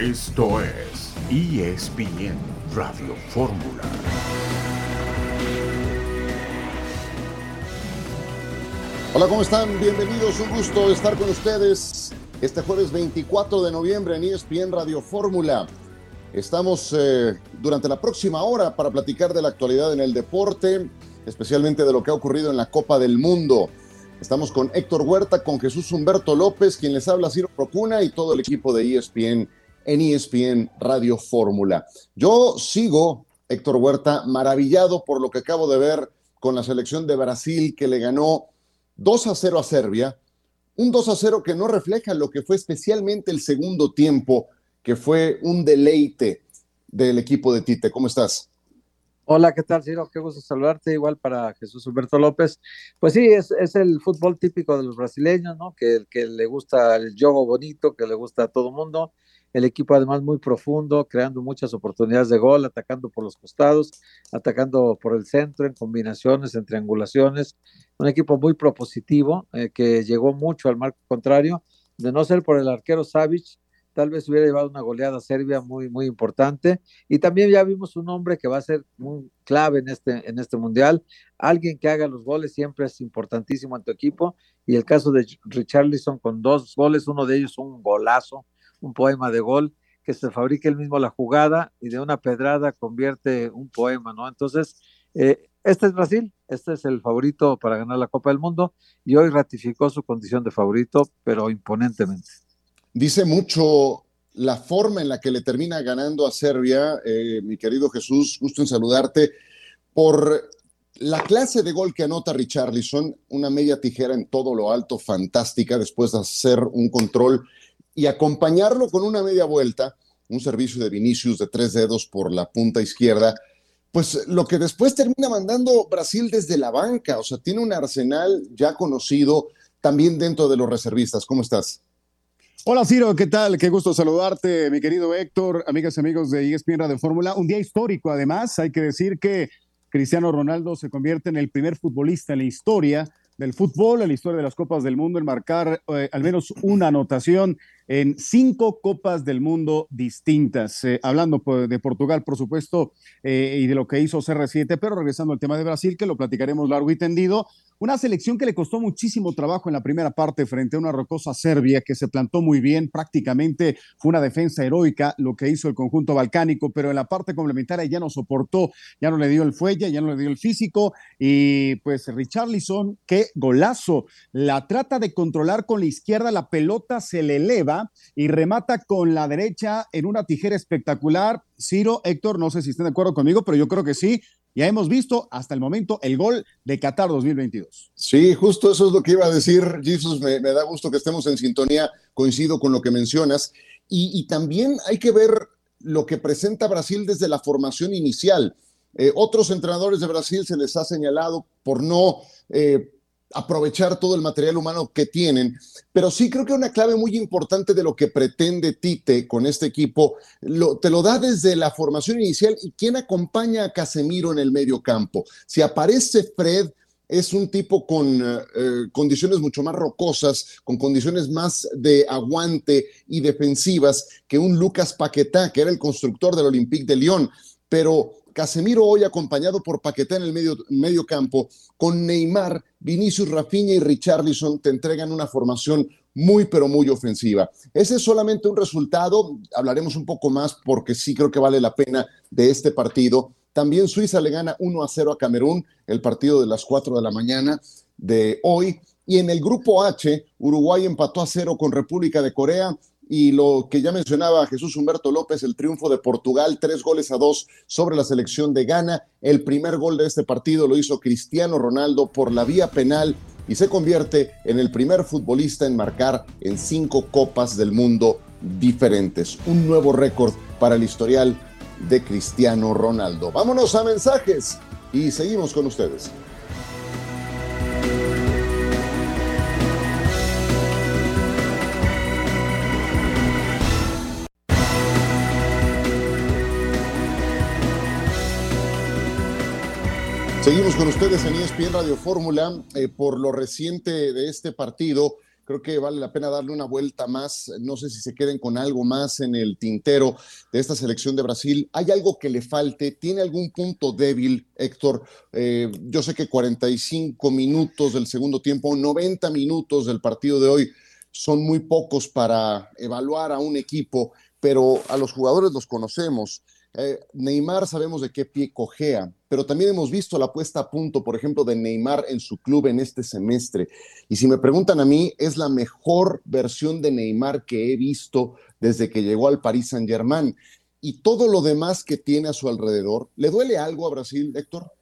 Esto es ESPN Radio Fórmula. Hola, ¿cómo están? Bienvenidos, un gusto estar con ustedes este jueves 24 de noviembre en ESPN Radio Fórmula. Estamos eh, durante la próxima hora para platicar de la actualidad en el deporte, especialmente de lo que ha ocurrido en la Copa del Mundo. Estamos con Héctor Huerta, con Jesús Humberto López, quien les habla Ciro Procuna y todo el equipo de ESPN en ESPN Radio Fórmula. Yo sigo, Héctor Huerta, maravillado por lo que acabo de ver con la selección de Brasil que le ganó 2 a 0 a Serbia, un 2 a 0 que no refleja lo que fue especialmente el segundo tiempo, que fue un deleite del equipo de Tite. ¿Cómo estás? Hola, ¿qué tal, Ciro? Qué gusto saludarte, igual para Jesús Humberto López. Pues sí, es, el fútbol típico de los brasileños, ¿no? Que, que le gusta el juego bonito, que le gusta a todo mundo el equipo además muy profundo, creando muchas oportunidades de gol, atacando por los costados, atacando por el centro, en combinaciones, en triangulaciones. Un equipo muy propositivo eh, que llegó mucho al marco contrario. De no ser por el arquero Savic, tal vez hubiera llevado una goleada serbia muy, muy importante. Y también ya vimos un hombre que va a ser muy clave en este, en este mundial. Alguien que haga los goles siempre es importantísimo en tu equipo. Y el caso de Richarlison con dos goles, uno de ellos un golazo, un poema de gol, que se fabrique el mismo la jugada y de una pedrada convierte un poema, ¿no? Entonces, eh, este es Brasil, este es el favorito para ganar la Copa del Mundo y hoy ratificó su condición de favorito, pero imponentemente. Dice mucho la forma en la que le termina ganando a Serbia, eh, mi querido Jesús, gusto en saludarte, por la clase de gol que anota Richarlison, una media tijera en todo lo alto, fantástica, después de hacer un control y acompañarlo con una media vuelta, un servicio de Vinicius de tres dedos por la punta izquierda, pues lo que después termina mandando Brasil desde la banca, o sea, tiene un arsenal ya conocido también dentro de los reservistas. ¿Cómo estás? Hola Ciro, ¿qué tal? Qué gusto saludarte, mi querido Héctor, amigas y amigos de ESPN de Fórmula. Un día histórico, además, hay que decir que Cristiano Ronaldo se convierte en el primer futbolista en la historia del fútbol, en la historia de las Copas del Mundo, en marcar eh, al menos una anotación en cinco Copas del Mundo distintas. Eh, hablando de Portugal, por supuesto, eh, y de lo que hizo CR7, pero regresando al tema de Brasil, que lo platicaremos largo y tendido. Una selección que le costó muchísimo trabajo en la primera parte frente a una rocosa Serbia que se plantó muy bien, prácticamente fue una defensa heroica lo que hizo el conjunto balcánico, pero en la parte complementaria ya no soportó, ya no le dio el fuelle, ya no le dio el físico y pues Richarlison, qué golazo, la trata de controlar con la izquierda, la pelota se le eleva y remata con la derecha en una tijera espectacular. Ciro, Héctor, no sé si estén de acuerdo conmigo, pero yo creo que sí ya hemos visto hasta el momento el gol de Qatar 2022. Sí, justo eso es lo que iba a decir, Jesus. Me, da gusto que estemos en sintonía, coincido con lo que mencionas. Y, también hay que ver lo que presenta Brasil desde la formación inicial. Eh, otros entrenadores de Brasil se les ha señalado por no eh, aprovechar todo el material humano que tienen, pero sí creo que una clave muy importante de lo que pretende Tite con este equipo, te lo da desde la formación inicial y quién acompaña a Casemiro en el medio campo. Si aparece Fred, es un tipo con eh, eh, condiciones mucho más rocosas, con condiciones más de aguante y defensivas que un Lucas Paquetá, que era el constructor del Olympique de Lyon. Pero Casemiro hoy acompañado por Paquetá en el medio, medio campo, con Neymar, Vinicius, Rafinha y Richarlison te entregan una formación muy, pero muy ofensiva. Ese es solamente un resultado, hablaremos un poco más porque sí creo que vale la pena de este partido. También Suiza le gana 1 a 0 a Camerún, el partido de las 4 de la mañana de hoy. Y en el grupo H, Uruguay empató a 0 con República de Corea, y lo que ya mencionaba Jesús Humberto López, el triunfo de Portugal, tres goles a dos sobre la selección de Ghana. El primer gol de este partido lo hizo Cristiano Ronaldo por la vía penal y se convierte en el primer futbolista en marcar en cinco copas del mundo diferentes. Un nuevo récord para el historial de Cristiano Ronaldo. Vámonos a mensajes y seguimos con ustedes. Seguimos con ustedes en ESPN Radio Fórmula. Eh, por lo reciente de este partido, Creo que vale la pena darle una vuelta más. No sé si se queden con algo más en el tintero de esta selección de Brasil. ¿Hay algo que le falte? ¿Tiene algún punto débil, Héctor? Eh, yo sé que 45 minutos del segundo tiempo, 90 minutos del partido de hoy son muy pocos para evaluar a un equipo, pero a los jugadores los conocemos. Eh, Neymar sabemos de qué pie cojea, pero también hemos visto la puesta a punto, por ejemplo, de Neymar en su club en este semestre. Y si me preguntan a mí, es la mejor versión de Neymar que he visto desde que llegó al Paris Saint-Germain. Y todo lo demás que tiene a su alrededor, ¿le duele algo a Brasil, Héctor?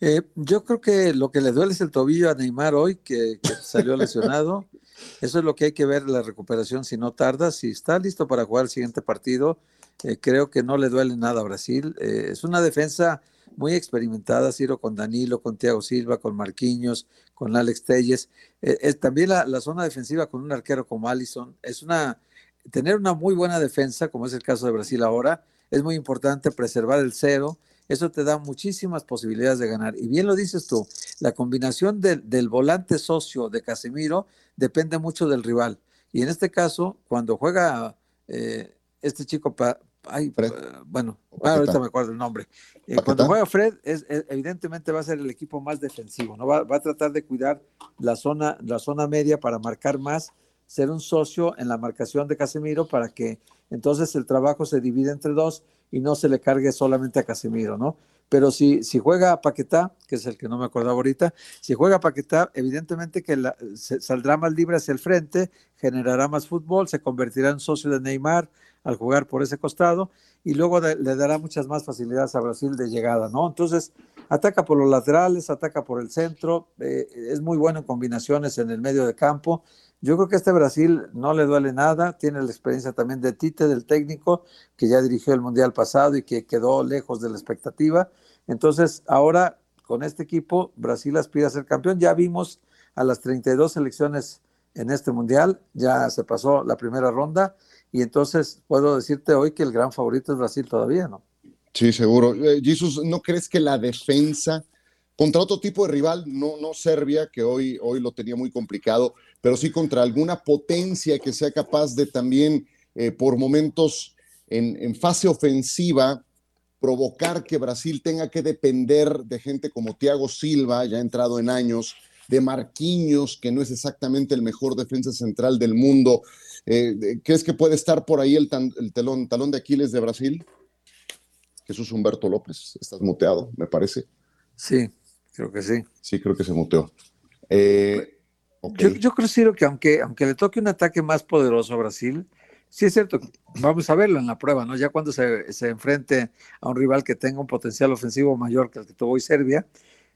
Eh, yo creo que lo que le duele es el tobillo a Neymar hoy, que, salió lesionado. Eso es lo que hay que ver la recuperación si no tarda. Si está listo para jugar el siguiente partido, eh, creo que no le duele nada a Brasil. Eh, es una defensa muy experimentada, Ciro, con Danilo, con Thiago Silva, con Marquinhos, con Alex Telles. Eh, también la, zona defensiva con un arquero como Allison. Es una, tener una muy buena defensa, como es el caso de Brasil ahora, es muy importante preservar el cero. Eso te da muchísimas posibilidades de ganar. Y bien lo dices tú, la combinación del volante socio de Casemiro depende mucho del rival. Y en este caso, cuando juega este chico Ay, eh, bueno, ahorita me acuerdo el nombre. Eh, cuando juega Fred, es, evidentemente va a ser el equipo más defensivo, ¿no? Va, a tratar de cuidar la zona, la zona media para marcar más, ser un socio en la marcación de Casemiro para que entonces el trabajo se divide entre dos y no se le cargue solamente a Casemiro, ¿no? Pero si, si juega Paquetá, que es el que no me acordaba ahorita, si juega Paquetá, evidentemente que saldrá más libre hacia el frente, generará más fútbol, se convertirá en socio de Neymar, al jugar por ese costado y luego le dará muchas más facilidades a Brasil de llegada, ¿no? Entonces, ataca por los laterales, ataca por el centro, eh, es muy bueno en combinaciones en el medio de campo. Yo creo que este Brasil no le duele nada, tiene la experiencia también de Tite, del técnico, que ya dirigió el Mundial pasado y que quedó lejos de la expectativa. Entonces, ahora con este equipo, Brasil aspira a ser campeón. Ya vimos a las 32 selecciones en este Mundial, ya se pasó la primera ronda y entonces puedo decirte hoy que el gran favorito es Brasil todavía, ¿no? Sí, seguro. Eh, Jesús, ¿no crees que la defensa contra otro tipo de rival, no, no Serbia, que hoy, hoy lo tenía muy complicado, pero sí contra alguna potencia que sea capaz de también, eh, por momentos en, en fase ofensiva, provocar que Brasil tenga que depender de gente como Thiago Silva, ya entrado en años, de Marquinhos, que no es exactamente el mejor defensa central del mundo. Eh, ¿Crees que puede estar por ahí el, telón, talón de Aquiles de Brasil? Jesús Humberto López, estás muteado, me parece. Sí, creo que sí. Sí, creo que se muteó. Eh, yo, creo, Ciro, que aunque, aunque le toque un ataque más poderoso a Brasil, sí es cierto, vamos a verlo en la prueba, ¿no? Ya cuando se, se enfrente a un rival que tenga un potencial ofensivo mayor que el que tuvo hoy Serbia,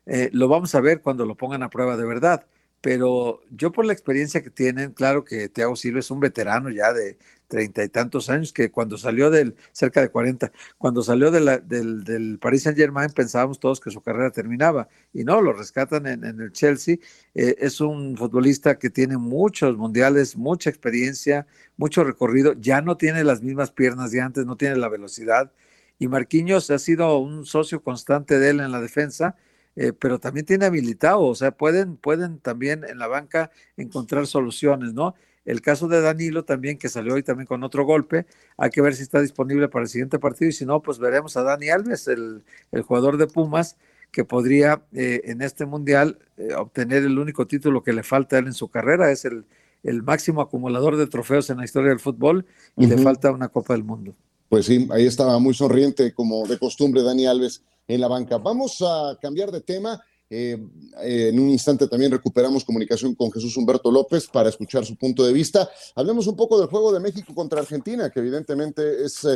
eh, lo vamos a ver cuando lo pongan a prueba de verdad. Pero yo por la experiencia que tienen, claro que Thiago Silva es un veterano ya de treinta y tantos años, que cuando salió del, cerca de cuarenta, cuando salió del, del Paris Saint Germain pensábamos todos que su carrera terminaba, y no, lo rescatan en, el Chelsea. Eh, es un futbolista que tiene muchos mundiales, mucha experiencia, mucho recorrido, ya no tiene las mismas piernas de antes, no tiene la velocidad, y Marquinhos ha sido un socio constante de él en la defensa, eh, pero también tiene habilitado, o sea, pueden, pueden también en la banca encontrar soluciones, ¿no? El caso de Danilo también, que salió hoy también con otro golpe, hay que ver si está disponible para el siguiente partido y si no, pues veremos a Dani Alves, el, jugador de Pumas, que podría eh, en este mundial eh, obtener el único título que le falta a él en su carrera, es el, el máximo acumulador de trofeos en la historia del fútbol y le falta una Copa del Mundo. Pues sí, ahí estaba muy sonriente como de costumbre Dani Alves en la banca. Vamos a cambiar de tema. Eh, eh, en un instante también recuperamos comunicación con Jesús Humberto López para escuchar su punto de vista. Hablemos un poco del juego de México contra Argentina, que evidentemente es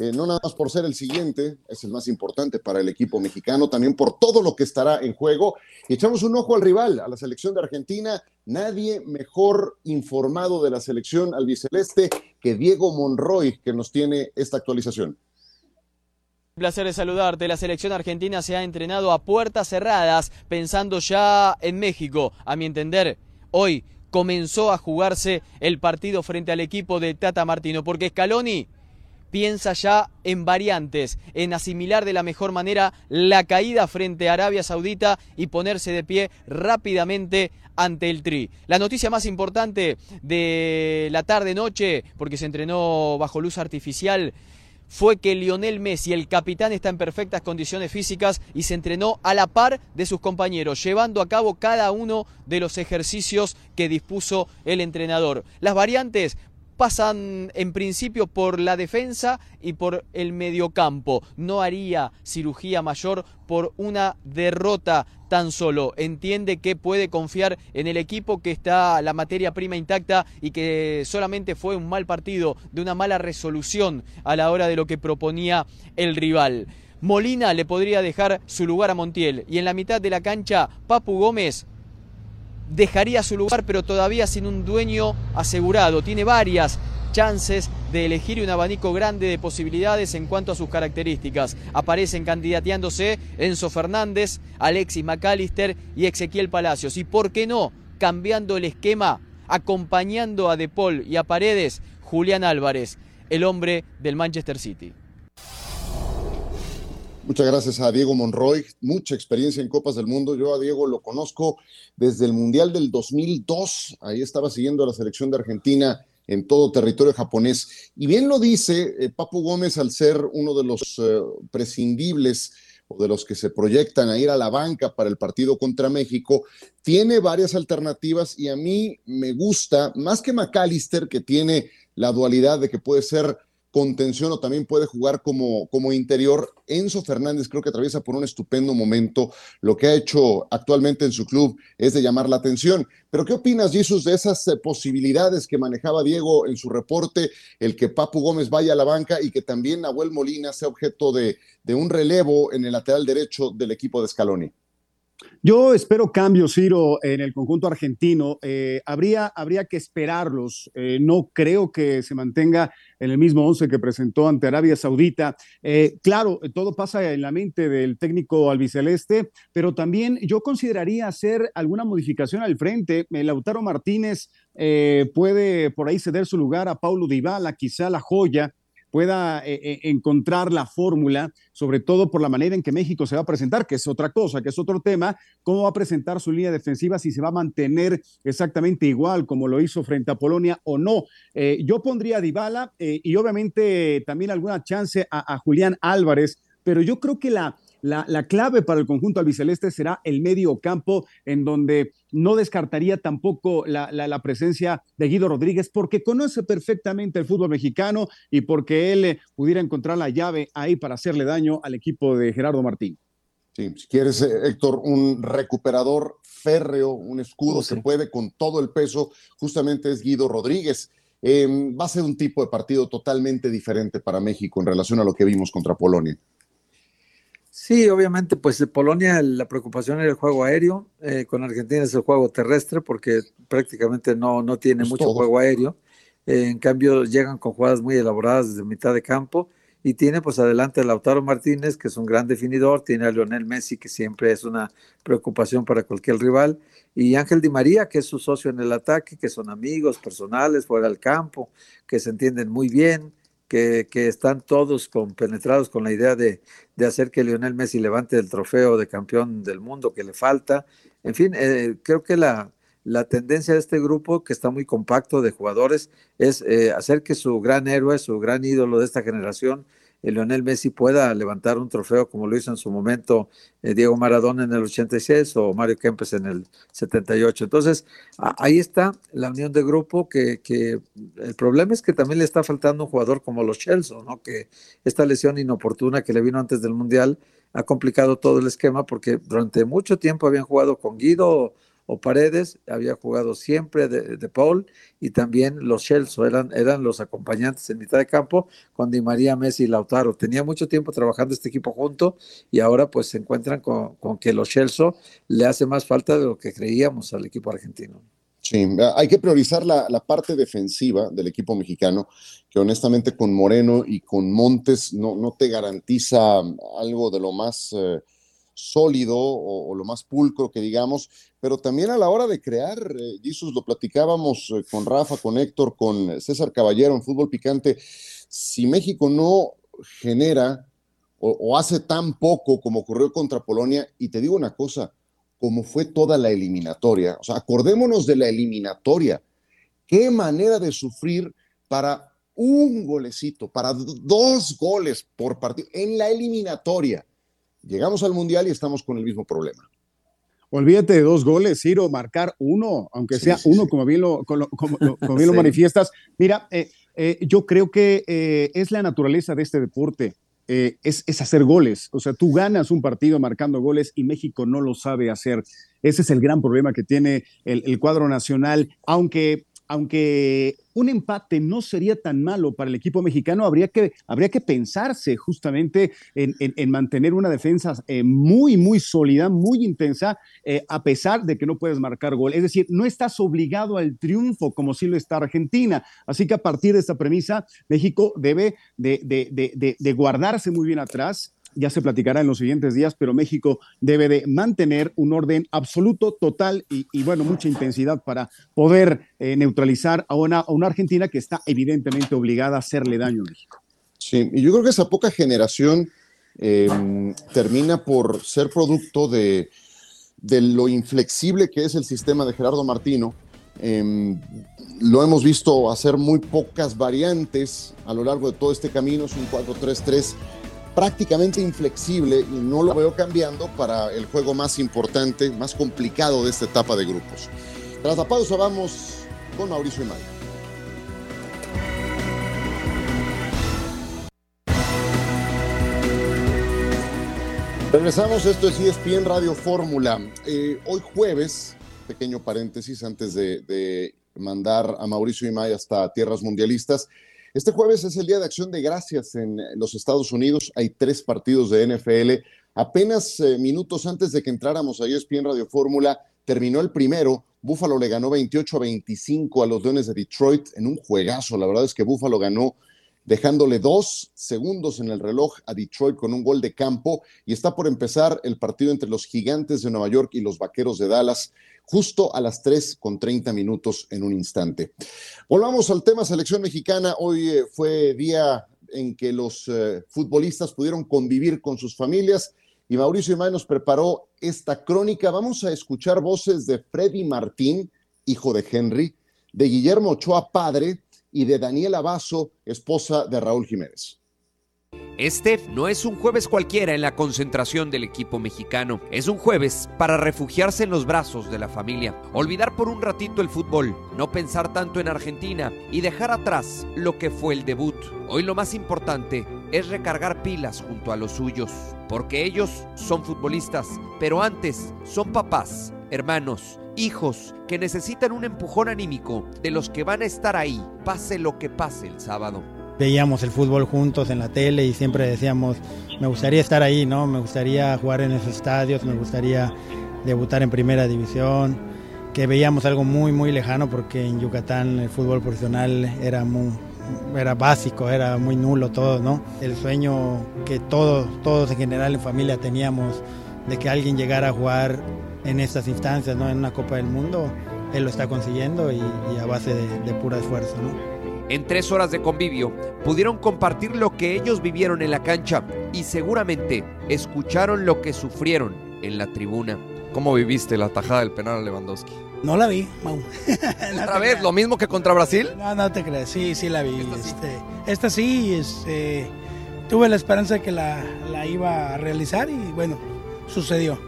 eh, no nada más por ser el siguiente, es el más importante para el equipo mexicano, también por todo lo que estará en juego. Y echamos un ojo al rival, a la selección de Argentina. Nadie mejor informado de la selección albiceleste que Diego Monroy, que nos tiene esta actualización. Placer de saludarte. La selección argentina se ha entrenado a puertas cerradas, pensando ya en México. A mi entender, hoy comenzó a jugarse el partido frente al equipo de Tata Martino, porque Scaloni piensa ya en variantes, en asimilar de la mejor manera la caída frente a Arabia Saudita y ponerse de pie rápidamente ante el Tri. La noticia más importante de la tarde-noche, porque se entrenó bajo luz artificial, fue que Lionel Messi, el capitán, está en perfectas condiciones físicas y se entrenó a la par de sus compañeros, llevando a cabo cada uno de los ejercicios que dispuso el entrenador. Las variantes pasan en principio por la defensa y por el mediocampo. No haría cirugía mayor por una derrota tan solo. Entiende que puede confiar en el equipo que está la materia prima intacta y que solamente fue un mal partido, de una mala resolución a la hora de lo que proponía el rival. Molina le podría dejar su lugar a Montiel y en la mitad de la cancha Papu Gómez dejaría su lugar, pero todavía sin un dueño asegurado. Tiene varias chances de elegir un abanico grande de posibilidades en cuanto a sus características. Aparecen candidateándose Enzo Fernández, Alexis McAllister y Ezequiel Palacios. Y por qué no, cambiando el esquema, acompañando a De Paul y a Paredes, Julián Álvarez, el hombre del Manchester City. Muchas gracias a Diego Monroy, mucha experiencia en Copas del Mundo. Yo a Diego lo conozco desde el Mundial del 2002. Ahí estaba siguiendo a la selección de Argentina en todo territorio japonés. Y bien lo dice eh, Papu Gómez al ser uno de los eh, prescindibles o de los que se proyectan a ir a la banca para el partido contra México, tiene varias alternativas y a mí me gusta, más que McAllister, que tiene la dualidad de que puede ser contención o también puede jugar como, como interior. Enzo Fernández creo que atraviesa por un estupendo momento. Lo que ha hecho actualmente en su club es de llamar la atención. Pero ¿qué opinas, Jesús, de esas eh, posibilidades que manejaba Diego en su reporte, el que Papu Gómez vaya a la banca y que también Nahuel Molina sea objeto de, de un relevo en el lateral derecho del equipo de Scaloni? Yo espero cambios, Ciro, en el conjunto argentino. Eh, habría, habría que esperarlos. Eh, no creo que se mantenga en el mismo once que presentó ante Arabia Saudita. Eh, claro, todo pasa en la mente del técnico albiceleste, pero también yo consideraría hacer alguna modificación al frente. Lautaro Martínez puede por ahí ceder su lugar a Paulo Dybala, quizá la joya pueda eh, eh, encontrar la fórmula, sobre todo por la manera en que México se va a presentar, que es otra cosa, que es otro tema, cómo va a presentar su línea defensiva, si se va a mantener exactamente igual como lo hizo frente a Polonia o no. Eh, yo pondría a Dybala y obviamente también alguna chance a Julián Álvarez, pero yo creo que la la, clave para el conjunto albiceleste será el medio campo, en donde no descartaría tampoco la, la, presencia de Guido Rodríguez, porque conoce perfectamente el fútbol mexicano y porque él eh, pudiera encontrar la llave ahí para hacerle daño al equipo de Gerardo Martín. Sí, si quieres, eh, Héctor, un recuperador férreo, un escudo que puede con todo el peso, justamente es Guido Rodríguez. Em, va a ser un tipo de partido totalmente diferente para México en relación a lo que vimos contra Polonia. Sí, obviamente, pues Polonia la preocupación era el juego aéreo, eh, con Argentina es el juego terrestre porque prácticamente no, no tiene mucho juego aéreo. Eh, en cambio, llegan con jugadas muy elaboradas desde mitad de campo y tiene pues adelante a Lautaro Martínez, que es un gran definidor, tiene a Lionel Messi, que siempre es una preocupación para cualquier rival, y Ángel Di María, que es su socio en el ataque, que son amigos personales fuera del campo, que se entienden muy bien que, están todos compenetrados con la idea de, hacer que Lionel Messi levante el trofeo de campeón del mundo que le falta. En fin, eh, creo que la, la, tendencia de este grupo, que está muy compacto de jugadores, es eh, hacer que su gran héroe, su gran ídolo de esta generación, Lionel Messi pueda levantar un trofeo como lo hizo en su momento eh, Diego Maradona en el 86 o Mario Kempes en el 78. Entonces, ahí está la unión de grupo que, que, el problema es que también le está faltando un jugador como los Chelsea, ¿no? Que esta lesión inoportuna que le vino antes del Mundial ha complicado todo el esquema porque durante mucho tiempo habían jugado con Guido o Paredes, había jugado siempre de, Paul y también los Chelsea eran, eran los acompañantes en mitad de campo con Di María, Messi y Lautaro. Tenía mucho tiempo trabajando este equipo junto y ahora pues se encuentran con, que los Chelsea le hace más falta de lo que creíamos al equipo argentino. Sí, hay que priorizar la, parte defensiva del equipo mexicano, que honestamente con Moreno y con Montes no, no te garantiza algo de lo más... Eh, sólido o, lo más pulcro que digamos, pero también a la hora de crear, eh, Jesús, lo platicábamos eh, con Rafa, con Héctor, con César Caballero en Fútbol Picante, si México no genera o, hace tan poco como ocurrió contra Polonia, y te digo una cosa, como fue toda la eliminatoria. O sea, acordémonos de la eliminatoria. Qué manera de sufrir para un golecito, para dos goles por partido en la eliminatoria. Llegamos al Mundial y estamos con el mismo problema. Olvídate de dos goles, Ciro, marcar uno, aunque sea uno, como bien lo, como, bien lo manifiestas. Mira, eh, eh, yo creo que eh, es la naturaleza de este deporte. es, hacer goles. O sea, tú ganas un partido marcando goles y México no lo sabe hacer. Ese es el gran problema que tiene el, el cuadro nacional, aunque aunque un empate no sería tan malo para el equipo mexicano, habría que, habría que pensarse justamente en, mantener una defensa eh, muy, muy sólida, muy intensa, eh, a pesar de que no puedes marcar gol. Es decir, no estás obligado al triunfo como sí lo está Argentina. Así que a partir de esta premisa, México debe de guardarse muy bien atrás ya se platicará en los siguientes días, pero México debe de mantener un orden absoluto, total y, bueno, mucha intensidad para poder eh, neutralizar a una, una, Argentina que está evidentemente obligada a hacerle daño a México. Sí, y yo creo que esa poca generación em, termina por ser producto de, de, lo inflexible que es el sistema de Gerardo Martino. Em, lo hemos visto hacer muy pocas variantes a lo largo de todo este camino, es un 4-3-3 prácticamente inflexible y no lo veo cambiando para el juego más importante, más complicado de esta etapa de grupos. Tras la pausa vamos con Mauricio Imay. Regresamos, esto es ESPN Radio Fórmula. Eh, hoy jueves, pequeño paréntesis antes de, de mandar a Mauricio Imay hasta tierras mundialistas, este jueves es el Día de Acción de Gracias en los Estados Unidos. Hay tres partidos de NFL. Apenas eh, minutos antes de que entráramos a ESPN Radio Fórmula, terminó el primero. Buffalo le ganó 28 a 25 a los Leones de Detroit en un juegazo. La verdad es que Buffalo ganó dejándole dos segundos en el reloj a Detroit con un gol de campo y está por empezar el partido entre los Gigantes de Nueva York y los Vaqueros de Dallas justo a las 3 con 30 minutos en un instante. Volvamos al tema selección mexicana. Hoy eh, fue día en que los eh, futbolistas pudieron convivir con sus familias y Mauricio Imay nos preparó esta crónica. Vamos a escuchar voces de Freddy Martín, hijo de Henry, de Guillermo Ochoa, padre, y de Daniela Basso, esposa de Raúl Jiménez. Este no es un jueves cualquiera en la concentración del equipo mexicano. Es un jueves para refugiarse en los brazos de la familia, olvidar por un ratito el fútbol, no pensar tanto en Argentina y dejar atrás lo que fue el debut. Hoy lo más importante es recargar pilas junto a los suyos, porque ellos son futbolistas, pero antes son papás, hermanos, hijos que necesitan un empujón anímico de los que van a estar ahí, pase lo que pase el sábado veíamos el fútbol juntos en la tele y siempre decíamos, me gustaría estar ahí, ¿no? Me gustaría jugar en esos estadios, me gustaría debutar en primera división, que veíamos algo muy, muy lejano porque en Yucatán el fútbol profesional era muy, era básico, era muy nulo todo, ¿no? El sueño que todos, todos en general en familia teníamos de que alguien llegara a jugar en estas instancias, ¿no? En una Copa del Mundo, él lo está consiguiendo y, a base de, de puro esfuerzo, ¿no? En tres horas de convivio pudieron compartir lo que ellos vivieron en la cancha y seguramente escucharon lo que sufrieron en la tribuna. ¿Cómo viviste la tajada del penal a Lewandowski? No la vi, Mau. ¿Otra vez? ¿Lo mismo que contra Brasil? No, no te creas, sí, sí la vi. Esta sí, este, este, tuve la esperanza de que la, la iba a realizar y bueno, sucedió.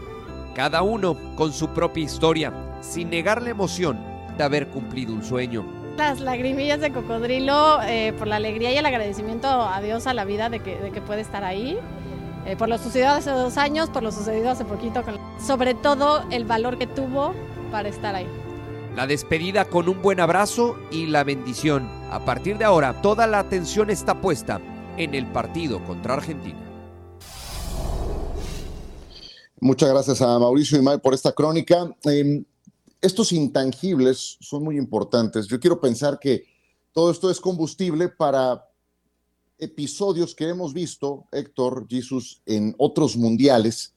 Cada uno con su propia historia, sin negar la emoción de haber cumplido un sueño las lagrimillas de cocodrilo eh, por la alegría y el agradecimiento a Dios, a la vida de que, de que puede estar ahí. Eh, por lo sucedido hace dos años, por lo sucedido hace poquito, sobre todo el valor que tuvo para estar ahí. La despedida con un buen abrazo y la bendición. A partir de ahora, toda la atención está puesta en el partido contra Argentina. Muchas gracias a Mauricio y May por esta crónica. Em, estos intangibles son muy importantes. Yo quiero pensar que todo esto es combustible para episodios que hemos visto, Héctor, Jesús, en otros mundiales,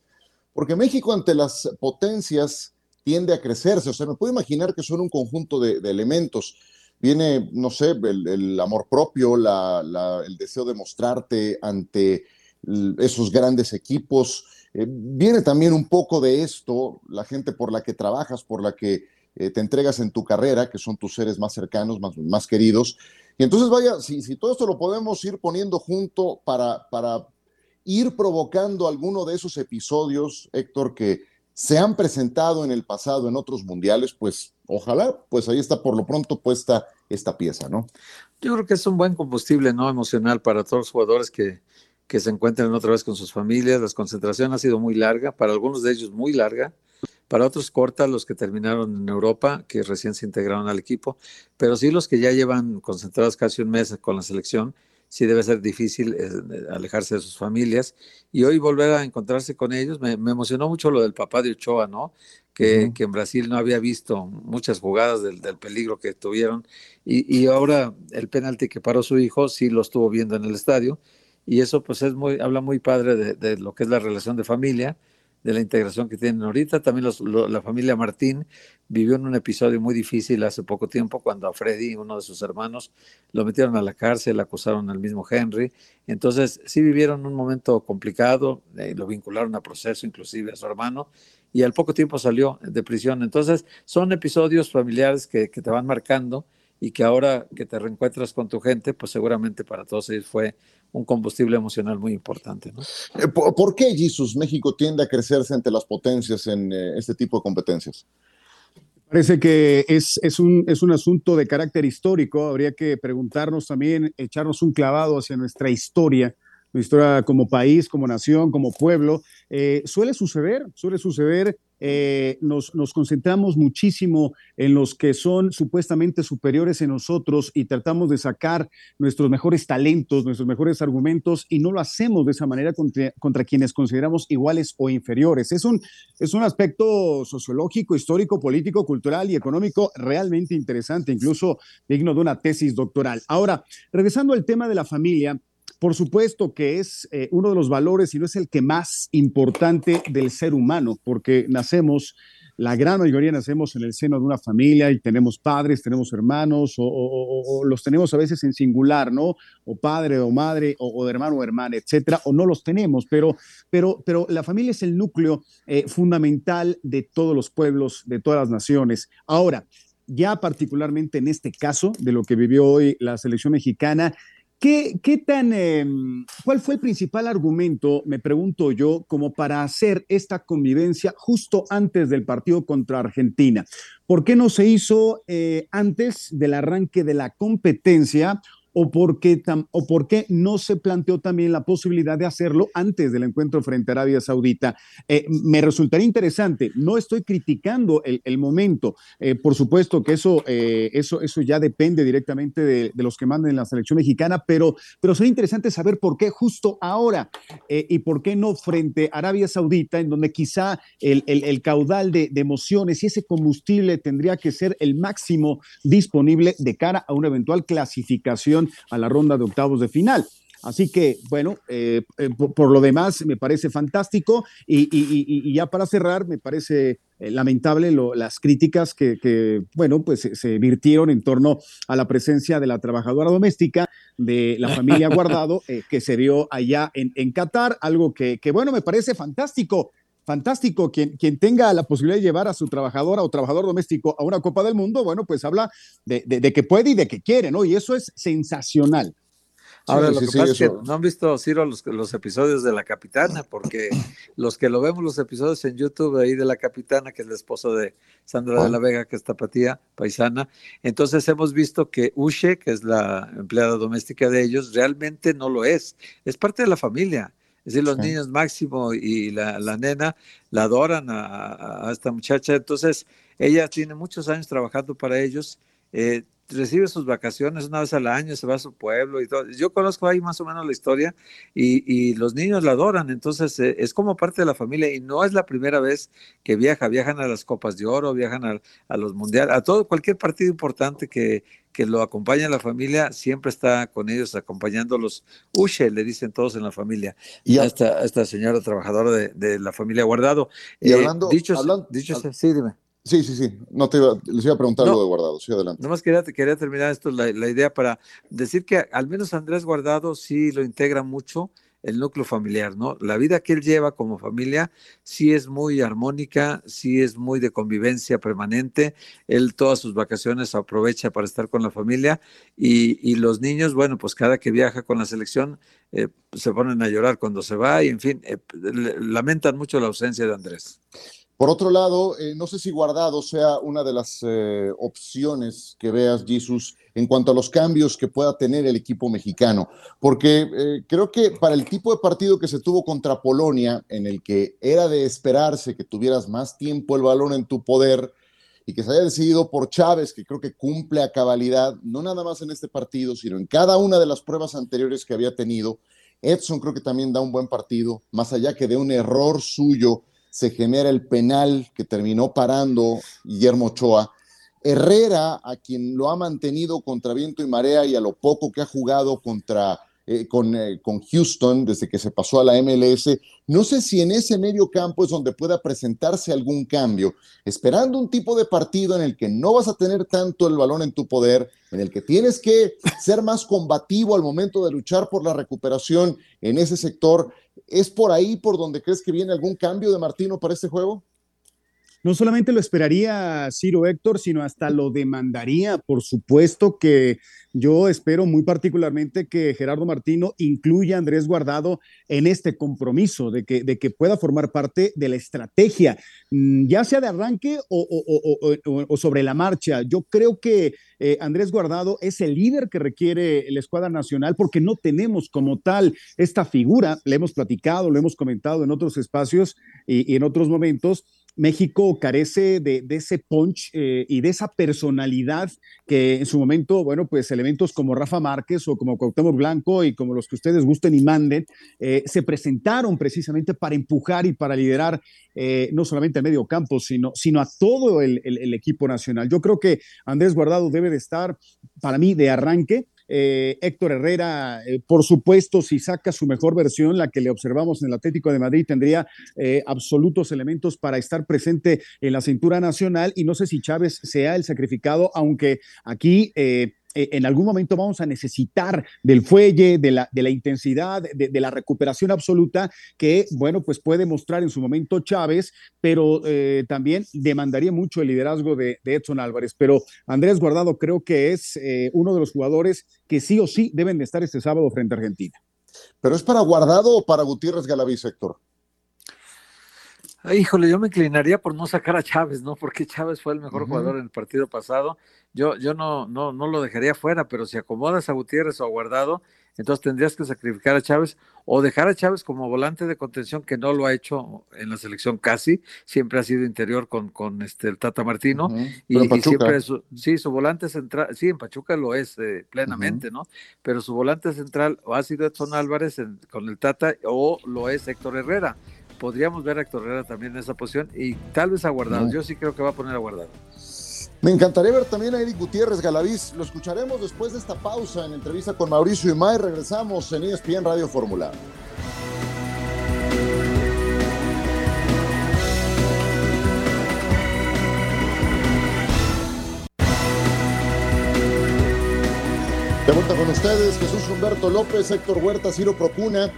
porque México ante las potencias tiende a crecerse. O sea, me puedo imaginar que son un conjunto de, elementos. Viene, no sé, el, amor propio, el deseo de mostrarte ante esos grandes equipos, Eh, viene también un poco de esto, la gente por la que trabajas, por la que eh, te entregas en tu carrera, que son tus seres más cercanos, más, más queridos. Y entonces, vaya, si, si todo esto lo podemos ir poniendo junto para, para ir provocando alguno de esos episodios, Héctor, que se han presentado en el pasado en otros mundiales, pues ojalá, pues ahí está por lo pronto puesta esta pieza, ¿no? Yo creo que es un buen combustible, ¿no? Emocional para todos los jugadores que, que se encuentren otra vez con sus familias. La concentración ha sido muy larga, para algunos de ellos muy larga, para otros corta, los que terminaron en Europa, que recién se integraron al equipo, pero sí los que ya llevan concentrados casi un mes con la selección, sí debe ser difícil eh, alejarse de sus familias. Y hoy volver a encontrarse con ellos, me, emocionó mucho lo del papá de Ochoa, ¿no? Que, que en Brasil no había visto muchas jugadas del, del peligro que tuvieron. Y, y, ahora el penalti que paró su hijo, sí lo estuvo viendo en el estadio y eso pues es muy, habla muy padre de, lo que es la relación de familia, de la integración que tienen ahorita. También la familia Martín vivió en un episodio muy difícil hace poco tiempo cuando a Freddy, uno de sus hermanos, lo metieron a la cárcel, acusaron al mismo Henry. Entonces sí vivieron un momento complicado, eh, lo vincularon a proceso inclusive a su hermano y al poco tiempo salió de prisión. Entonces son episodios familiares que, que te van marcando y que ahora que te reencuentras con tu gente, pues seguramente para todos ellos fue un combustible emocional muy importante. ¿no? Eh, ¿Por, qué, Jesus, México tiende a crecerse ante las potencias en eh, este tipo de competencias? Parece que es, es, un, es un asunto de carácter histórico. Habría que preguntarnos también, echarnos un clavado hacia nuestra historia, historia como país, como nación, como pueblo. Eh, suele suceder, suele suceder eh, nos, concentramos muchísimo en los que son supuestamente superiores en nosotros y tratamos de sacar nuestros mejores talentos, nuestros mejores argumentos y no lo hacemos de esa manera contra, quienes consideramos iguales o inferiores. Es un, es un aspecto sociológico, histórico, político, cultural y económico realmente interesante, incluso digno de una tesis doctoral. Ahora, regresando al tema de la familia, por supuesto que es eh, uno de los valores y no es el que más importante del ser humano, porque nacemos, la gran mayoría nacemos en el seno de una familia y tenemos padres, tenemos hermanos o, los tenemos a veces en singular, ¿no? O padre o madre o, de hermano o hermana, etcétera, o no los tenemos, pero, pero, pero la familia es el núcleo eh, fundamental de todos los pueblos, de todas las naciones. Ahora, ya particularmente en este caso de lo que vivió hoy la selección mexicana, ¿Qué, tan, em, ¿Cuál fue el principal argumento, me pregunto yo, como para hacer esta convivencia justo antes del partido contra Argentina? ¿Por qué no se hizo eh, antes del arranque de la competencia o por, qué o por qué no se planteó también la posibilidad de hacerlo antes del encuentro frente a Arabia Saudita. Eh, me resultaría interesante, no estoy criticando el, momento, eh, por supuesto que eso, eh, eso, eso ya depende directamente de, los que manden la selección mexicana, pero, pero sería interesante saber por qué justo ahora y por qué no frente a Arabia Saudita, en donde quizá el, el caudal de, de emociones y ese combustible tendría que ser el máximo disponible de cara a una eventual clasificación a la ronda de octavos de final. Así que, bueno, eh, eh, por, lo demás me parece fantástico y, ya para cerrar, me parece eh, lamentable las críticas que, bueno, pues se, virtieron en torno a la presencia de la trabajadora doméstica de la familia Guardado que se dio allá en, en Qatar, algo que, bueno, me parece fantástico fantástico. Quien, quien tenga la posibilidad de llevar a su trabajadora o trabajador doméstico a una Copa del Mundo, bueno, pues habla de, que puede y de que quiere, ¿no? Y eso es sensacional. Ahora, lo que pasa es que no han visto, Ciro, los, los, episodios de La Capitana, porque los que lo vemos, los episodios en YouTube ahí de La Capitana, que es la esposa de Sandra de la Vega, que es tapatía, paisana, entonces hemos visto que Ushe, que es la empleada doméstica de ellos, realmente no lo es, es parte de la familia. Es decir, los niños Máximo y la, nena la adoran a, esta muchacha. Entonces, ella tiene muchos años trabajando para ellos. Eh, recibe sus vacaciones una vez al año, se va a su pueblo y todo. Yo conozco ahí más o menos la historia y, los niños la adoran, entonces eh, es como parte de la familia y no es la primera vez que viaja, viajan a las Copas de Oro, viajan a, a los Mundiales, a todo, cualquier partido importante que, que lo acompaña la familia, siempre está con ellos acompañándolos. Ushe, le dicen todos en la familia. Y a esta, esta señora trabajadora de, la familia Guardado. Y eh, hablando, dicho, sí, dime. Sí, sí, sí. No te iba, les iba a preguntar algo de Guardado. Sí, adelante. Nomás quería, quería terminar esto, la, idea para decir que al menos Andrés Guardado sí lo integra mucho el núcleo familiar, ¿no? La vida que él lleva como familia sí es muy armónica, sí es muy de convivencia permanente. Él todas sus vacaciones aprovecha para estar con la familia y, los niños, bueno, pues cada que viaja con la selección eh, se ponen a llorar cuando se va y en fin, eh, lamentan mucho la ausencia de Andrés. Por otro lado, eh, no sé si Guardado sea una de las eh, opciones que veas, Jesús, en cuanto a los cambios que pueda tener el equipo mexicano, porque eh, creo que para el tipo de partido que se tuvo contra Polonia, en el que era de esperarse que tuvieras más tiempo el balón en tu poder y que se haya decidido por Chávez, que creo que cumple a cabalidad, no nada más en este partido, sino en cada una de las pruebas anteriores que había tenido, Edson creo que también da un buen partido, más allá que de un error suyo se genera el penal que terminó parando Guillermo Ochoa. Herrera, a quien lo ha mantenido contra viento y marea y a lo poco que ha jugado contra eh, con, eh, con, Houston desde que se pasó a la MLS. No sé si en ese medio campo es donde pueda presentarse algún cambio, esperando un tipo de partido en el que no vas a tener tanto el balón en tu poder, en el que tienes que ser más combativo al momento de luchar por la recuperación en ese sector. ¿Es por ahí por donde crees que viene algún cambio de Martino para este juego? No solamente lo esperaría Ciro Héctor, sino hasta lo demandaría. Por supuesto que yo espero muy particularmente que Gerardo Martino incluya a Andrés Guardado en este compromiso, de que, de que pueda formar parte de la estrategia, mm, ya sea de arranque o, sobre la marcha. Yo creo que eh, Andrés Guardado es el líder que requiere la escuadra nacional porque no tenemos como tal esta figura, le hemos platicado, lo hemos comentado en otros espacios y en otros momentos México carece de, ese punch eh, y de esa personalidad que en su momento, bueno, pues elementos como Rafa Márquez o como Cuauhtémoc Blanco y como los que ustedes gusten y manden, eh, se presentaron precisamente para empujar y para liderar eh, no solamente el medio campo, sino, sino a todo el, el equipo nacional. Yo creo que Andrés Guardado debe de estar, para mí, de arranque eh, Héctor Herrera, eh, por supuesto, si saca su mejor versión, la que le observamos en el Atlético de Madrid, tendría eh, absolutos elementos para estar presente en la cintura nacional. Y no sé si Chávez sea el sacrificado, aunque aquí eh, en algún momento vamos a necesitar del fuelle, de la, intensidad, de, la recuperación absoluta que, bueno, pues puede mostrar en su momento Chávez, pero eh, también demandaría mucho el liderazgo de, Edson Álvarez. Pero Andrés Guardado creo que es eh, uno de los jugadores que sí o sí deben de estar este sábado frente a Argentina. ¿Pero es para Guardado o para Gutiérrez Galaviz, Héctor? Híjole, yo me inclinaría por no sacar a Chávez, ¿no? Porque Chávez fue el mejor jugador en el partido pasado. Yo, yo no, no, no lo dejaría fuera, pero si acomodas a Gutiérrez o a Guardado, entonces tendrías que sacrificar a Chávez o dejar a Chávez como volante de contención, que no lo ha hecho en la selección casi, siempre ha sido interior con, con este el Tata Martino, y, siempre su, sí, su volante central, sí, en Pachuca lo es eh, plenamente, ¿no? Pero su volante central o ha sido Edson Álvarez con el Tata o lo es Héctor Herrera podríamos ver a Héctor Herrera también en esa posición y tal vez a Guardado. Yo sí creo que va a poner a Guardado. Me encantaría ver también a Eric Gutiérrez Galaviz. Lo escucharemos después de esta pausa en entrevista con Mauricio y May. Regresamos en ESPN Radio Fórmula. De vuelta con ustedes, Jesús Humberto López, Héctor Huerta, Ciro Procuna.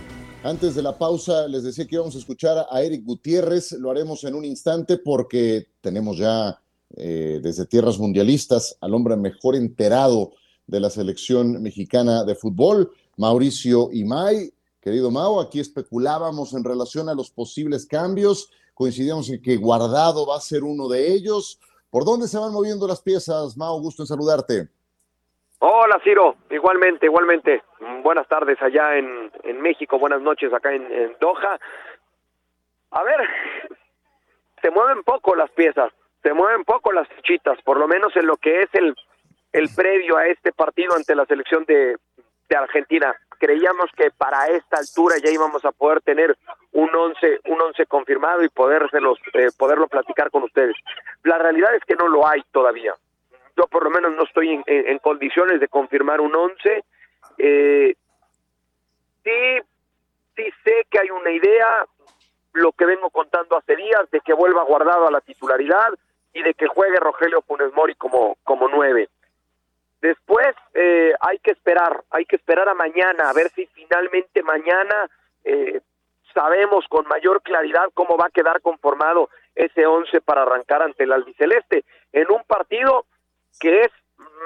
Antes de la pausa les decía que íbamos a escuchar a Eric Gutiérrez, lo haremos en un instante porque tenemos ya eh, desde tierras mundialistas al hombre mejor enterado de la selección mexicana de fútbol, Mauricio Imay. Querido Mau, aquí especulábamos en relación a los posibles cambios, coincidíamos en que Guardado va a ser uno de ellos. ¿Por dónde se van moviendo las piezas, Mau? Gusto en saludarte. Hola Ciro, igualmente, igualmente. Buenas tardes allá en, en México, buenas noches acá en, Doha. A ver, se mueven poco las piezas, se mueven poco las fichitas, por lo menos en lo que es el, el previo a este partido ante la selección de, de Argentina. Creíamos que para esta altura ya íbamos a poder tener un once, un once confirmado y podérselos, eh, poderlo platicar con ustedes. La realidad es que no lo hay todavía yo por lo menos no estoy en, condiciones de confirmar un 11. Eh, sí, sé que hay una idea, lo que vengo contando hace días, de que vuelva guardado a la titularidad y de que juegue Rogelio Funes Mori como, como nueve. Después eh, hay que esperar, hay que esperar a mañana, a ver si finalmente mañana eh, sabemos con mayor claridad cómo va a quedar conformado ese 11 para arrancar ante el albiceleste en un partido que es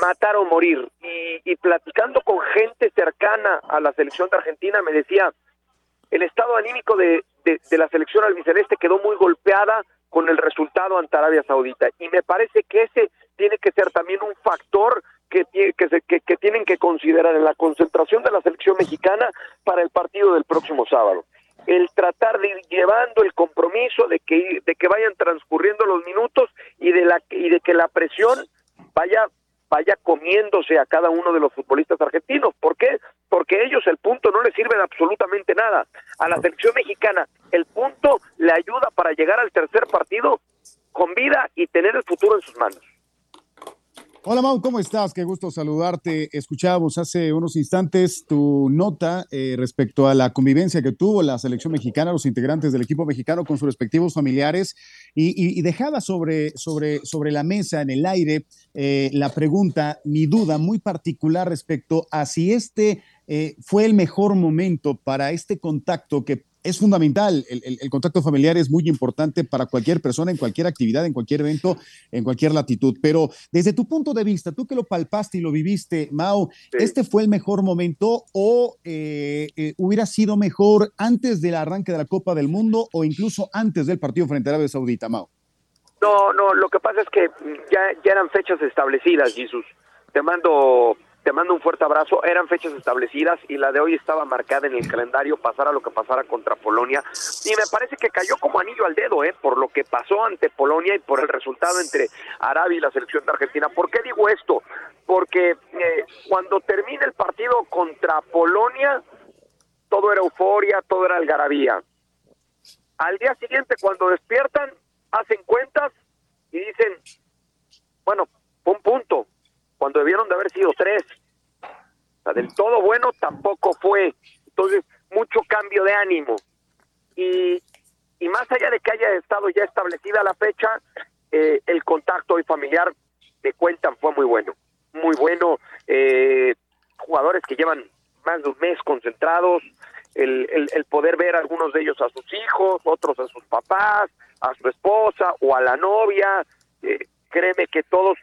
matar o morir. Y, y platicando con gente cercana a la selección de Argentina me decía, el estado anímico de, de, la selección albiceleste quedó muy golpeada con el resultado ante Arabia Saudita. Y me parece que ese tiene que ser también un factor que, que, se, que, que, tienen que considerar en la concentración de la selección mexicana para el partido del próximo sábado. El tratar de ir llevando el compromiso de que, de que vayan transcurriendo los minutos y de, la, y de que la presión vaya vaya comiéndose a cada uno de los futbolistas argentinos. ¿Por qué? Porque ellos el punto no les sirve absolutamente nada. A la selección mexicana el punto le ayuda para llegar al tercer partido con vida y tener el futuro en sus manos. Hola Mau, ¿cómo estás? Qué gusto saludarte. Escuchábamos hace unos instantes tu nota eh, respecto a la convivencia que tuvo la selección mexicana, los integrantes del equipo mexicano con sus respectivos familiares y, dejaba sobre, sobre, sobre la mesa, en el aire, eh, la pregunta, mi duda muy particular respecto a si este eh, fue el mejor momento para este contacto que es fundamental. El, el, el, contacto familiar es muy importante para cualquier persona, en cualquier actividad, en cualquier evento, en cualquier latitud. Pero desde tu punto de vista, tú que lo palpaste y lo viviste, Mao, sí. ¿este fue el mejor momento o eh, eh, hubiera sido mejor antes del arranque de la Copa del Mundo o incluso antes del partido frente a Arabia Saudita, Mao? No, no, lo que pasa es que ya, ya eran fechas establecidas, Jesús. Te mando te mando un fuerte abrazo. Eran fechas establecidas y la de hoy estaba marcada en el calendario, pasara lo que pasara contra Polonia. Y me parece que cayó como anillo al dedo, ¿eh? Por lo que pasó ante Polonia y por el resultado entre Arabia y la selección de Argentina. ¿Por qué digo esto? Porque eh, cuando termina el partido contra Polonia, todo era euforia, todo era algarabía. Al día siguiente, cuando despiertan, hacen cuentas y dicen, bueno, un punto, cuando debieron de haber sido tres. Del todo bueno tampoco fue. Entonces, mucho cambio de ánimo. Y, y más allá de que haya estado ya establecida la fecha, eh, el contacto hoy familiar, me cuentan, fue muy bueno. Muy bueno. Eh, jugadores que llevan más de un mes concentrados, el, el, el, poder ver a algunos de ellos a sus hijos, otros a sus papás, a su esposa o a la novia. Eh, créeme que todos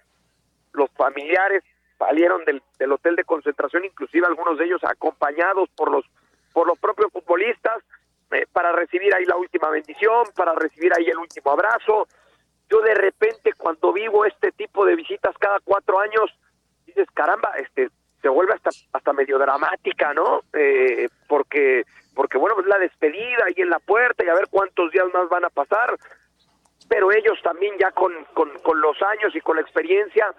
los familiares salieron del, del, hotel de concentración, inclusive algunos de ellos acompañados por los por los propios futbolistas eh, para recibir ahí la última bendición, para recibir ahí el último abrazo. Yo de repente cuando vivo este tipo de visitas cada cuatro años, dices caramba, este se vuelve hasta hasta medio dramática, ¿no? Eh, porque porque bueno, es la despedida ahí en la puerta y a ver cuántos días más van a pasar. Pero ellos también ya con, con, con los años y con la experiencia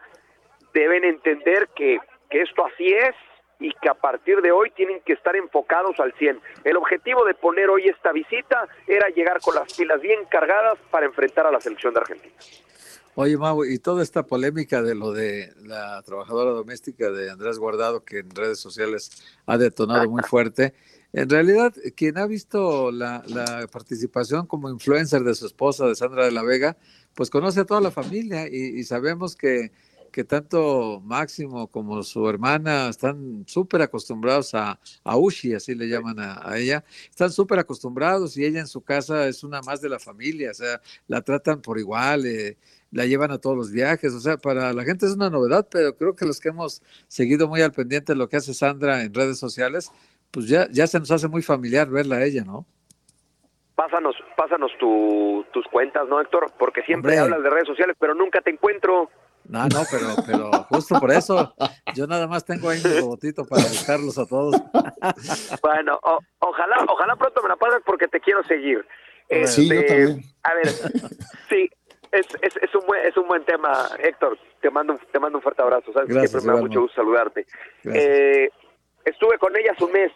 deben entender que, que esto así es y que a partir de hoy tienen que estar enfocados al 100. El objetivo de poner hoy esta visita era llegar con las pilas bien cargadas para enfrentar a la selección de Argentina. Oye, Mau, y toda esta polémica de lo de la trabajadora doméstica de Andrés Guardado, que en redes sociales ha detonado muy fuerte, en realidad, quien ha visto la, la participación como influencer de su esposa, de Sandra de la Vega, pues conoce a toda la familia y, y sabemos que que tanto Máximo como su hermana están súper acostumbrados a, a Ushi, así le llaman a, a ella, están súper acostumbrados y ella en su casa es una más de la familia, o sea, la tratan por igual, eh, la llevan a todos los viajes, o sea, para la gente es una novedad, pero creo que los que hemos seguido muy al pendiente de lo que hace Sandra en redes sociales, pues ya, ya se nos hace muy familiar verla a ella, ¿no? Pásanos, pásanos tu, tus cuentas, ¿no, Héctor? Porque siempre Hombre. hablas de redes sociales, pero nunca te encuentro. No, no, pero, pero justo por eso, yo nada más tengo ahí mi robotito para buscarlos a todos. Bueno, o, ojalá, ojalá pronto me la pases porque te quiero seguir. Sí, este, yo también. A ver, sí, es, es, es, un buen, es un buen tema, Héctor. Te mando, te mando un fuerte abrazo. Sabes Gracias, siempre me da mucho gusto saludarte. Eh, estuve con ellas un mes,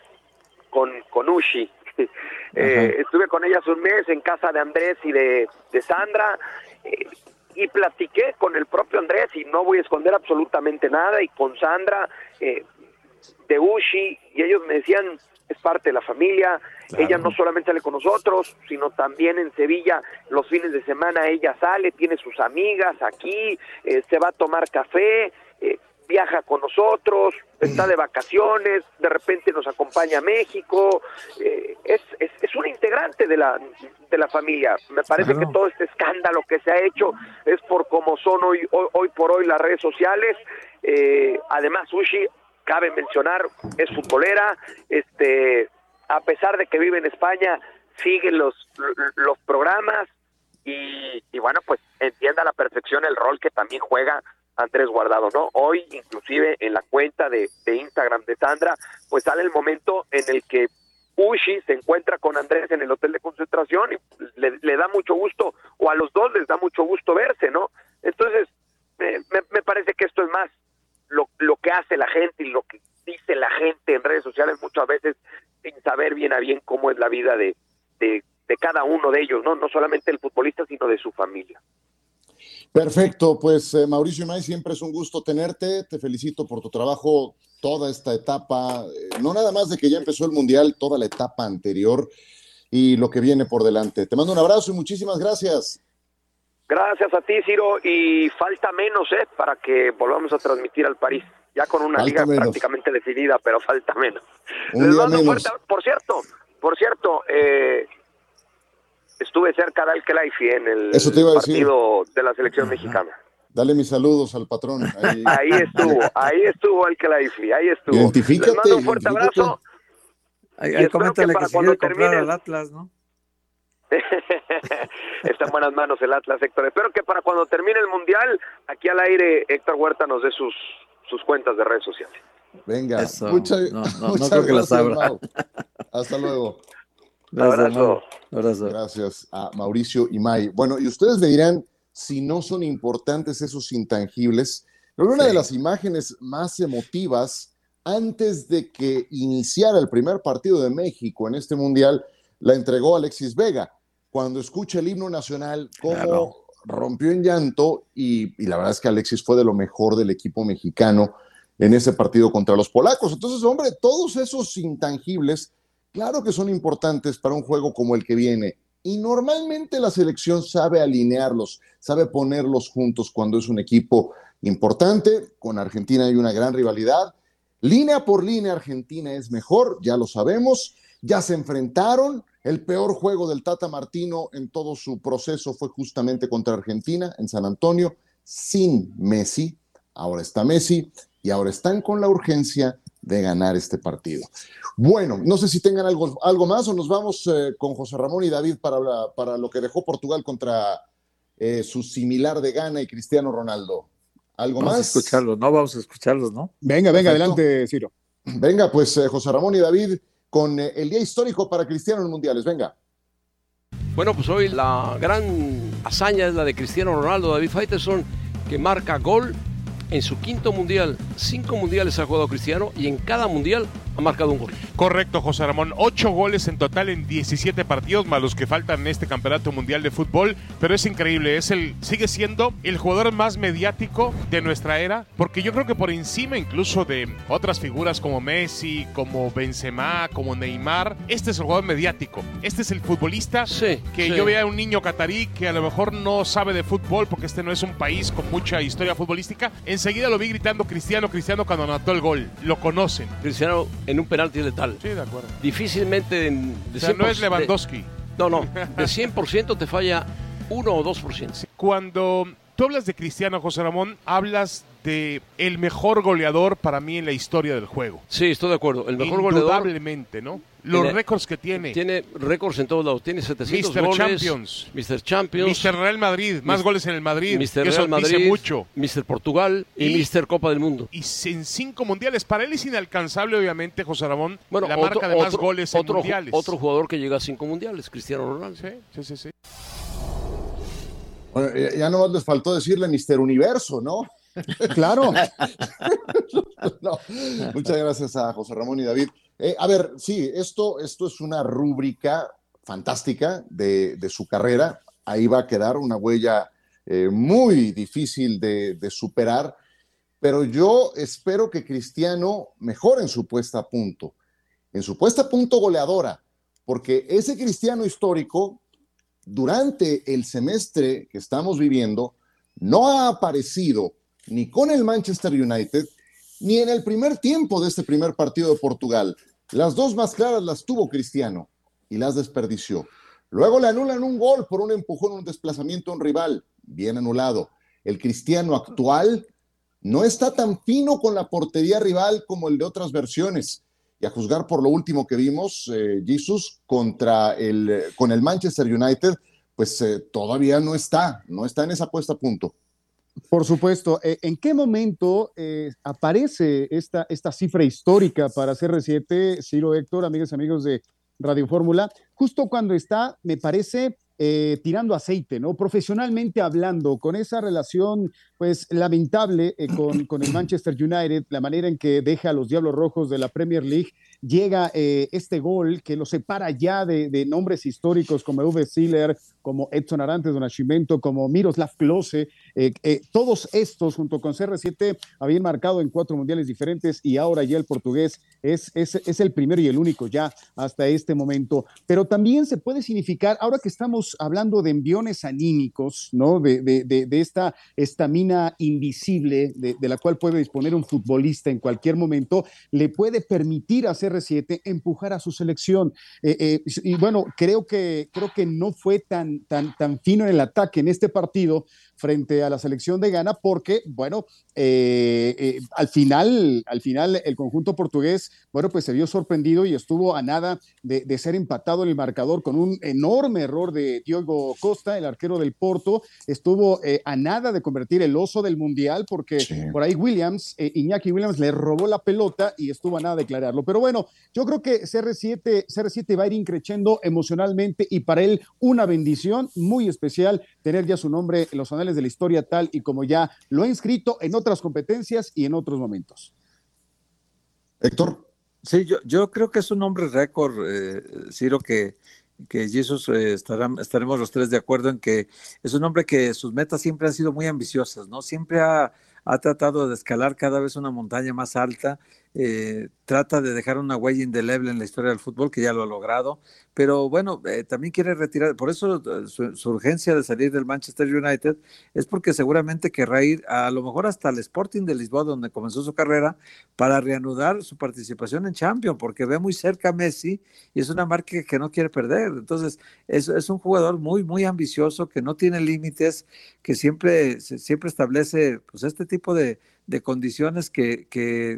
con, con Ushi. Eh, estuve con ellas un mes en casa de Andrés y de, de Sandra. Eh, y platiqué con el propio Andrés y no voy a esconder absolutamente nada y con Sandra eh, de Ushi y ellos me decían es parte de la familia, claro. ella no solamente sale con nosotros, sino también en Sevilla los fines de semana ella sale, tiene sus amigas aquí, eh, se va a tomar café, eh, viaja con nosotros, está de vacaciones, de repente nos acompaña a México, eh, es, es, es, un integrante de la, de la familia. Me parece que todo este escándalo que se ha hecho es por cómo son hoy, hoy, hoy por hoy las redes sociales. Eh, además, Ushi, cabe mencionar, es futbolera, este, a pesar de que vive en España, sigue los, los programas y, y bueno, pues entienda a la perfección el rol que también juega Andrés Guardado, ¿no? Hoy, inclusive en la cuenta de, de, Instagram de Sandra, pues sale el momento en el que Ushi se encuentra con Andrés en el hotel de concentración y le, da mucho gusto, o a los dos les da mucho gusto verse, ¿no? Entonces, me, me parece que esto es más lo, lo que hace la gente y lo que dice la gente en redes sociales muchas veces sin saber bien a bien cómo es la vida de, de, de cada uno de ellos, ¿no? No solamente el futbolista, sino de su familia. Perfecto, pues eh, Mauricio May, siempre es un gusto tenerte, te felicito por tu trabajo toda esta etapa, eh, no nada más de que ya empezó el Mundial, toda la etapa anterior y lo que viene por delante. Te mando un abrazo y muchísimas gracias. Gracias a ti, Ciro, y falta menos, ¿eh? Para que volvamos a transmitir al París, ya con una falta liga menos. prácticamente definida, pero falta menos. Un Les mando menos. Fuerte, por cierto, por cierto, eh, estuve cerca de Al-Khelaifi en el Eso te iba a partido de la selección mexicana. Dale mis saludos al patrón. Ahí, ahí estuvo, ahí estuvo Al-Khelaifi, ahí estuvo. Identifícate. Les mando un fuerte abrazo. Ahí, Y ahí coméntale que para cuando termine- al Atlas, ¿no? Está en buenas manos el Atlas, Héctor. Espero que para cuando termine el Mundial, aquí al aire, Héctor Huerta nos dé sus, sus cuentas de redes sociales. Venga, Eso. mucha- No, no, no muchas creo que las abra. Mau. Hasta luego. Gracias, Abrazo. Gracias a Mauricio y May. Bueno, y ustedes me dirán si no son importantes esos intangibles. Pero una Sí. de las imágenes más emotivas antes de que iniciara el primer partido de México en este mundial la entregó Alexis Vega. Cuando escucha el himno nacional, cómo Claro. rompió en llanto y, y la verdad es que Alexis fue de lo mejor del equipo mexicano en ese partido contra los polacos. Entonces, hombre, todos esos intangibles Claro que son importantes para un juego como el que viene. Y normalmente la selección sabe alinearlos, sabe ponerlos juntos cuando es un equipo importante. Con Argentina hay una gran rivalidad. Línea por línea, Argentina es mejor, ya lo sabemos. Ya se enfrentaron. El peor juego del Tata Martino en todo su proceso fue justamente contra Argentina en San Antonio, sin Messi. Ahora está Messi y ahora están con la urgencia de ganar este partido. Bueno, no sé si tengan algo, algo más o nos vamos eh, con José Ramón y David para, para lo que dejó Portugal contra eh, su similar de Ghana y Cristiano Ronaldo. ¿Algo Vamos a más? escucharlos, ¿no? Vamos a escucharlos, ¿no? Venga, venga, Perfecto. adelante, Ciro. Venga, pues eh, José Ramón y David con eh, el día histórico para Cristiano en mundiales. Venga. Bueno, pues hoy la gran hazaña es la de Cristiano Ronaldo, David Faitelson, que marca gol en su quinto mundial. Cinco mundiales ha jugado Cristiano y en cada mundial ha marcado un gol. Correcto, José Ramón. Ocho goles en total en 17 partidos, más los que faltan en este campeonato mundial de fútbol. Pero es increíble, es el, sigue siendo el jugador más mediático de nuestra era, porque yo creo que por encima incluso de otras figuras como Messi, como Benzema, como Neymar, este es el jugador mediático. Este es el futbolista Sí, que sí. yo veía a un niño catarí que a lo mejor no sabe de fútbol porque este no es un país con mucha historia futbolística. Enseguida lo vi gritando Cristiano, Cristiano cuando anotó el gol. Lo conocen. Cristiano en un penalti letal. Sí, de acuerdo. Difícilmente en, de O sea, no 100% es Lewandowski. de- no, no. De 100% te falla 1 o 2%. Cuando tú hablas de Cristiano José Ramón, hablas de el mejor goleador para mí en la historia del juego. Sí, estoy de acuerdo. El mejor goleador Indudablemente, ¿no? Los Tiene- récords que tiene. tiene récords en todos lados. Tiene 700 Mr. goles. Champions. Mr. Champions. Mr. Real Madrid, más Mis- goles en el Madrid. Mr. Real Madrid, dice mucho. Mr. Portugal y, Y- Mr. Copa del Mundo. Y en cinco mundiales. Para él es inalcanzable, obviamente, José Ramón, Bueno, la otro- marca de más otro- goles en otro, mundiales. Otro jugador que llega a cinco mundiales, Cristiano Ronaldo. Sí, sí, sí, sí. Bueno, ya- nomás les faltó decirle Mister Universo, ¿no? Claro. Muchas gracias a José Ramón y David. Eh, a ver, sí, esto, esto es una rúbrica fantástica de, de su carrera. Ahí va a quedar una huella eh, muy difícil de, de superar, pero yo espero que Cristiano mejore en su puesta a punto, en su puesta a punto goleadora, porque ese Cristiano histórico, durante el semestre que estamos viviendo, no ha aparecido ni con el Manchester United ni en el primer tiempo de este primer partido de Portugal. Las dos más claras las tuvo Cristiano y las desperdició. Luego le anulan un gol por un empujón, un desplazamiento a un rival, bien anulado. El Cristiano actual no está tan fino con la portería rival como el de otras versiones. Y a juzgar por lo último que vimos, eh, Jesus contra el, con el Manchester United, pues eh, todavía no está, no está en esa puesta a punto. Por supuesto. Eh, ¿En qué momento eh, aparece esta, esta cifra histórica para CR7, Ciro Héctor, amigas y amigos de Radio Fórmula? Justo cuando está, me parece, eh, tirando aceite, ¿no? Profesionalmente hablando, con esa relación, pues, lamentable con, con, el Manchester United, la manera en que deja a los Diablos Rojos de la Premier League, llega este gol que lo separa ya de, de nombres históricos como Uwe Ziller, como Edson Arantes de Nascimento, como Miroslav Klose, eh, eh, todos estos junto con CR7 habían marcado en cuatro mundiales diferentes y ahora ya el portugués es, es, es, el primero y el único ya hasta este momento. Pero también se puede significar, ahora que estamos hablando de enviones anímicos, ¿no? De, de, de, esta estamina invisible de, la cual puede disponer un futbolista en cualquier momento, le puede permitir a CR7 empujar a su selección. Eh, y bueno, creo que, creo que no fue tan tan, tan, fino en el ataque en este partido frente a la selección de Ghana, porque, bueno, eh, eh, al final, al final el conjunto portugués, bueno, pues se vio sorprendido y estuvo a nada de, ser empatado en el marcador con un enorme error de Diogo Costa, el arquero del Porto, estuvo eh, a nada de convertir el oso del Mundial, porque por ahí Williams, Iñaki Williams le robó la pelota y estuvo a nada de declararlo. Pero bueno, yo creo que CR7, CR7 va a ir increciendo emocionalmente y para él una bendición muy especial tener ya su nombre en los anales de la historia tal y como ya lo ha inscrito en otras competencias y en otros momentos. Héctor. Sí, yo, yo creo que es un nombre récord, eh, Ciro, que, que Jesús eh, estaremos los tres de acuerdo en que es un hombre que sus metas siempre han sido muy ambiciosas, ¿no? Siempre ha, ha tratado de escalar cada vez una montaña más alta eh, trata de dejar una huella indeleble en la historia del fútbol, que ya lo ha logrado, pero bueno, eh, también quiere retirar, por eso eh, su, urgencia de salir del Manchester United es porque seguramente querrá ir a, lo mejor hasta el Sporting de Lisboa, donde comenzó su carrera, para reanudar su participación en Champions, porque ve muy cerca a Messi y es una marca que no quiere perder. Entonces, es, es un jugador muy, muy ambicioso, que no tiene límites, que siempre, siempre establece pues, este tipo de de condiciones que,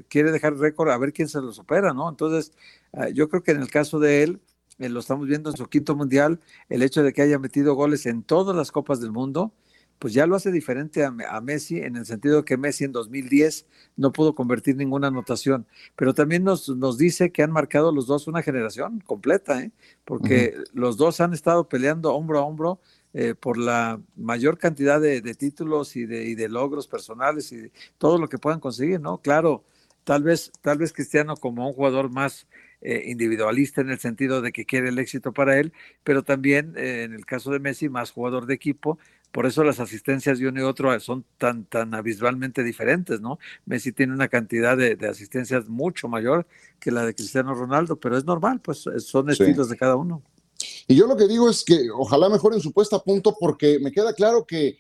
quiere dejar récord a ver quién se lo supera, ¿no? Entonces, ah, yo creo que en el caso de él, eh, lo estamos viendo en su quinto mundial, el hecho de que haya metido goles en todas las copas del mundo, pues ya lo hace diferente a, Messi en el sentido de que Messi en 2010 no pudo convertir ninguna anotación, pero también nos, nos dice que han marcado los dos una generación completa, ¿eh? porque los dos han estado peleando hombro a hombro eh, por la mayor cantidad de, títulos y de, y de, logros personales y todo lo que puedan conseguir, ¿no? Claro, tal vez, tal vez Cristiano como un jugador más eh, individualista en el sentido de que quiere el éxito para él, pero también eh, en el caso de Messi más jugador de equipo, por eso las asistencias de uno y otro son tan, tan abismalmente diferentes, ¿no? Messi tiene una cantidad de, asistencias mucho mayor que la de Cristiano Ronaldo, pero es normal, pues son estilos de cada uno. Y yo lo que digo es que ojalá mejoren su puesta a punto porque me queda claro que,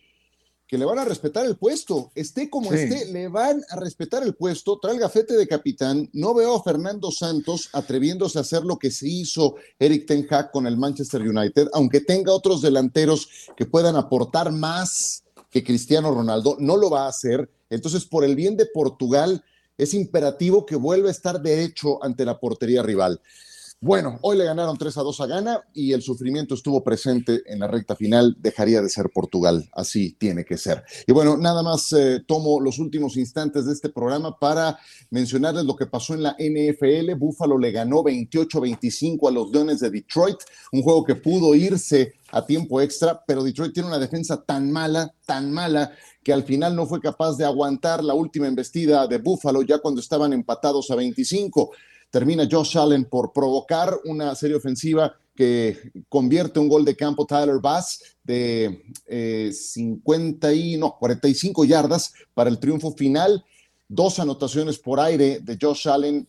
que le van a respetar el puesto. Esté como esté, le van a respetar el puesto. Trae el gafete de capitán. No veo a Fernando Santos atreviéndose a hacer lo que se hizo Eric Ten Hag con el Manchester United, aunque tenga otros delanteros que puedan aportar más que Cristiano Ronaldo. No lo va a hacer. Entonces, por el bien de Portugal, es imperativo que vuelva a estar derecho ante la portería rival. Bueno, hoy le ganaron 3 a 2 a Ghana y el sufrimiento estuvo presente en la recta final. Dejaría de ser Portugal, así tiene que ser. Y bueno, nada más eh, tomo los últimos instantes de este programa para mencionarles lo que pasó en la NFL. Buffalo le ganó 28-25 a los Leones de Detroit, un juego que pudo irse a tiempo extra, pero Detroit tiene una defensa tan mala, tan mala, que al final no fue capaz de aguantar la última embestida de Buffalo ya cuando estaban empatados a 25 termina Josh Allen por provocar una serie ofensiva que convierte un gol de campo Tyler Bass de 50 eh, y no, 45 yardas para el triunfo final. Dos anotaciones por aire de Josh Allen,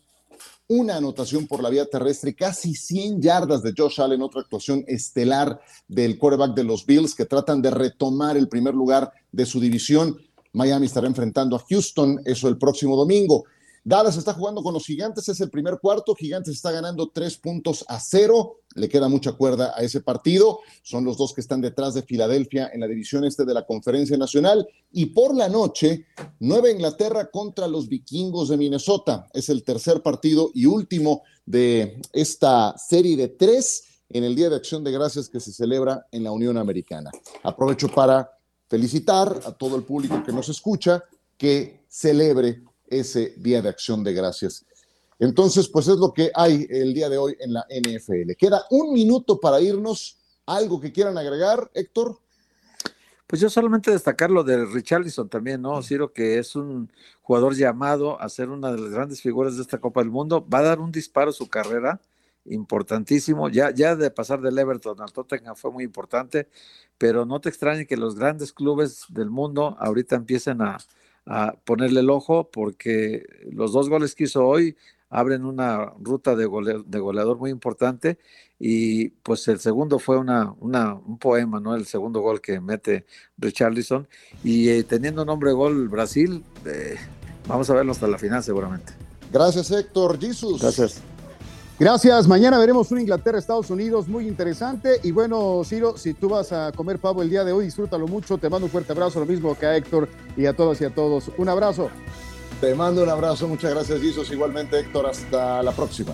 una anotación por la vía terrestre, casi 100 yardas de Josh Allen, otra actuación estelar del quarterback de los Bills que tratan de retomar el primer lugar de su división. Miami estará enfrentando a Houston, eso el próximo domingo. Dallas está jugando con los Gigantes, es el primer cuarto. Gigantes está ganando tres puntos a cero. Le queda mucha cuerda a ese partido. Son los dos que están detrás de Filadelfia en la división este de la Conferencia Nacional. Y por la noche, Nueva Inglaterra contra los vikingos de Minnesota. Es el tercer partido y último de esta serie de tres en el Día de Acción de Gracias que se celebra en la Unión Americana. Aprovecho para felicitar a todo el público que nos escucha que celebre ese Día de Acción de Gracias. Entonces, pues es lo que hay el día de hoy en la NFL. Queda un minuto para irnos. ¿Algo que quieran agregar, Héctor? Pues yo solamente destacar lo de Richarlison también, ¿no? Ciro, que es un jugador llamado a ser una de las grandes figuras de esta Copa del Mundo. Va a dar un disparo a su carrera importantísimo. Ya, ya de pasar del Everton al Tottenham fue muy importante, pero no te extrañe que los grandes clubes del mundo ahorita empiecen a, a ponerle el ojo porque los dos goles que hizo hoy abren una ruta de, goleador muy importante y pues el segundo fue una, un poema, ¿no? El segundo gol que mete Richarlison y eh, teniendo nombre gol Brasil, eh, vamos a verlo hasta la final seguramente. Gracias Héctor, Jesus. Gracias. Gracias. Mañana veremos un Inglaterra-Estados Unidos muy interesante. Y bueno, Ciro, si tú vas a comer pavo el día de hoy, disfrútalo mucho. Te mando un fuerte abrazo, lo mismo que a Héctor y a todos y a todos. Un abrazo. Te mando un abrazo. Muchas gracias, Jesus. Igualmente, Héctor. Hasta la próxima.